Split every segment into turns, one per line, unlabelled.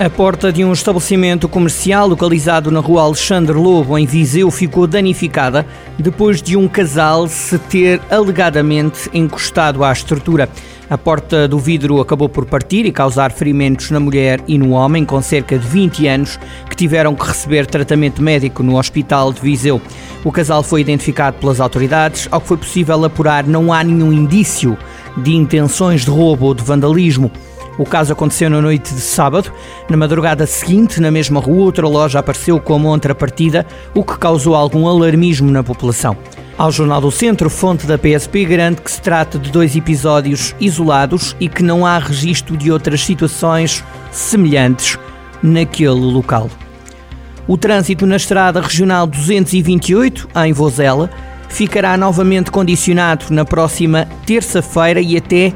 A porta de um estabelecimento comercial localizado na rua Alexandre Lobo, em Viseu, ficou danificada depois de um casal se ter alegadamente encostado à estrutura. A porta do vidro acabou por partir e causar ferimentos na mulher e no homem, com cerca de 20 anos, que tiveram que receber tratamento médico no Hospital de Viseu. O casal foi identificado pelas autoridades. Ao que foi possível apurar, não há nenhum indício de intenções de roubo ou de vandalismo. O caso aconteceu na noite de sábado. Na madrugada seguinte, na mesma rua, outra loja apareceu como contrapartida, o que causou algum alarmismo na população. Ao Jornal do Centro, fonte da PSP garante que se trata de dois episódios isolados e que não há registro de outras situações semelhantes naquele local. O trânsito na estrada regional 228, em Vozela, ficará novamente condicionado na próxima terça-feira e até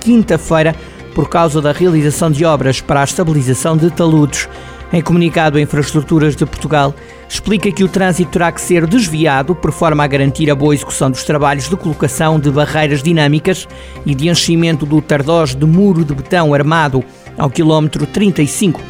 quinta-feira por causa da realização de obras para a estabilização de taludes. Em comunicado, a Infraestruturas de Portugal explica que o trânsito terá que ser desviado por forma a garantir a boa execução dos trabalhos de colocação de barreiras dinâmicas e de enchimento do Tardós de muro de betão armado ao quilómetro 35,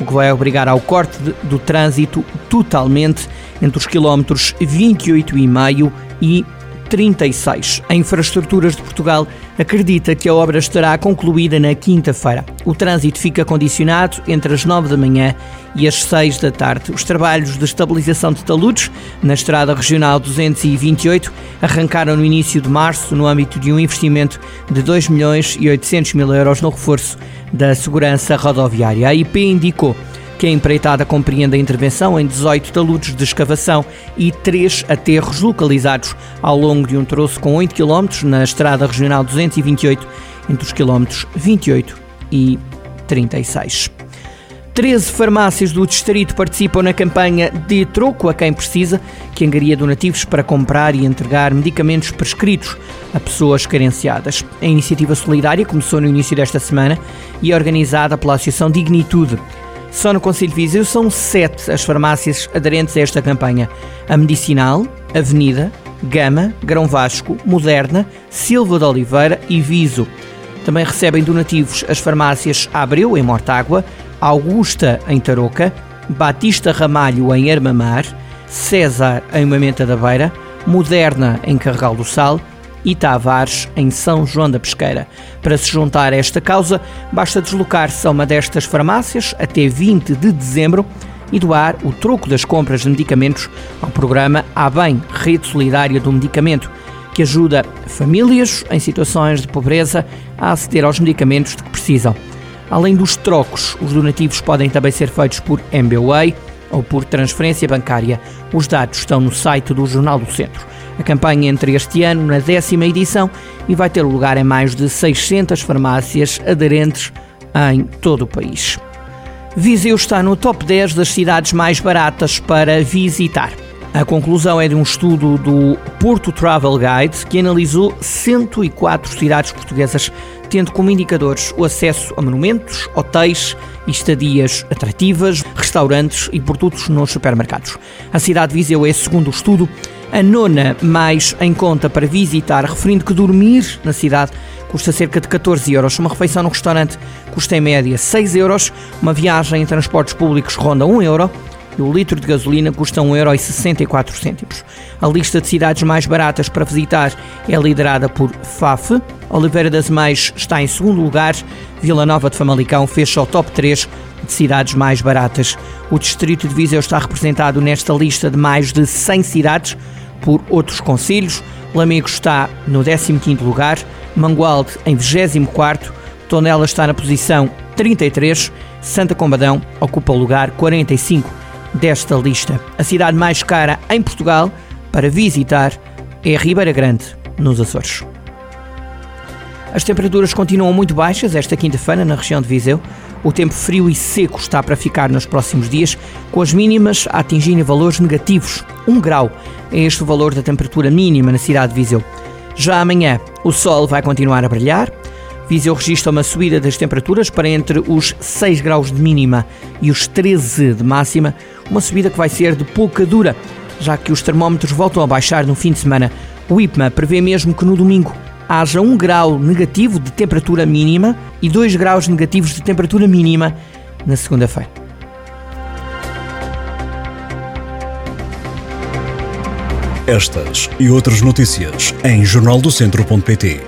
o que vai obrigar ao corte de, do trânsito totalmente entre os quilómetros 28,5 e 36. A Infraestruturas de Portugal acredita que a obra estará concluída na quinta-feira. O trânsito fica condicionado entre as 9 da manhã e as 6 da tarde. Os trabalhos de estabilização de taludes na Estrada Regional 228 arrancaram no início de março no âmbito de um investimento de 2 milhões e 800 mil euros no reforço da segurança rodoviária. A IP indicou que a empreitada compreende a intervenção em 18 taludes de escavação e 3 aterros localizados ao longo de um troço com 8 km na Estrada Regional 228, entre os quilómetros 28 e 36. 13 farmácias do distrito participam na campanha de troco a quem precisa, que angaria donativos para comprar e entregar medicamentos prescritos a pessoas carenciadas. A iniciativa solidária começou no início desta semana e é organizada pela Associação Dignitude. Só no Conselho de Viseu são sete as farmácias aderentes a esta campanha. A Medicinal, Avenida, Gama, Grão Vasco, Moderna, Silva de Oliveira e Viso. Também recebem donativos as farmácias Abreu, em Mortágua, Augusta, em Tarouca, Batista Ramalho, em Armamar, César, em Mamenta da Beira, Moderna, em Carregal do Sal, e Tavares, em São João da Pesqueira. Para se juntar a esta causa, basta deslocar-se a uma destas farmácias até 20 de dezembro e doar o troco das compras de medicamentos ao programa A Bem, Rede Solidária do Medicamento, que ajuda famílias em situações de pobreza a aceder aos medicamentos de que precisam. Além dos trocos, os donativos podem também ser feitos por MBWay ou por transferência bancária. Os dados estão no site do Jornal do Centro. A campanha entra este ano na décima edição e vai ter lugar em mais de 600 farmácias aderentes em todo o país. Viseu está no top 10 das cidades mais baratas para visitar. A conclusão é de um estudo do Porto Travel Guide que analisou 104 cidades portuguesas, tendo como indicadores o acesso a monumentos, hotéis e estadias atrativas, restaurantes e produtos nos supermercados. A cidade de Viseu é, segundo o estudo, a nona mais em conta para visitar, referindo que dormir na cidade custa cerca de 14 euros. Uma refeição no restaurante custa em média 6 euros. Uma viagem em transportes públicos ronda 1 euro. E o litro de gasolina custa 1,64€. A lista de cidades mais baratas para visitar é liderada por FAF. Oliveira das Meias está em segundo lugar. Vila Nova de Famalicão fecha o top 3 de cidades mais baratas. O distrito de Viseu está representado nesta lista de mais de 100 cidades por outros conselhos. Lamego está no 15º lugar, Mangualde em 24º, Tondela está na posição 33, Santa Combadão ocupa o lugar 45 desta lista. A cidade mais cara em Portugal para visitar é Ribeira Grande, nos Açores. As temperaturas continuam muito baixas esta quinta-feira na região de Viseu. O tempo frio e seco está para ficar nos próximos dias, com as mínimas a atingirem valores negativos. 1 grau é este o valor da temperatura mínima na cidade de Viseu. Já amanhã, o sol vai continuar a brilhar. Viseu registra uma subida das temperaturas para entre os 6 graus de mínima e os 13 de máxima, uma subida que vai ser de pouca dura já que os termómetros voltam a baixar no fim de semana. O IPMA prevê mesmo que no domingo haja 1 grau negativo de temperatura mínima e 2 graus negativos de temperatura mínima na segunda-feira.
Estas e outras notícias em jornaldocentro.pt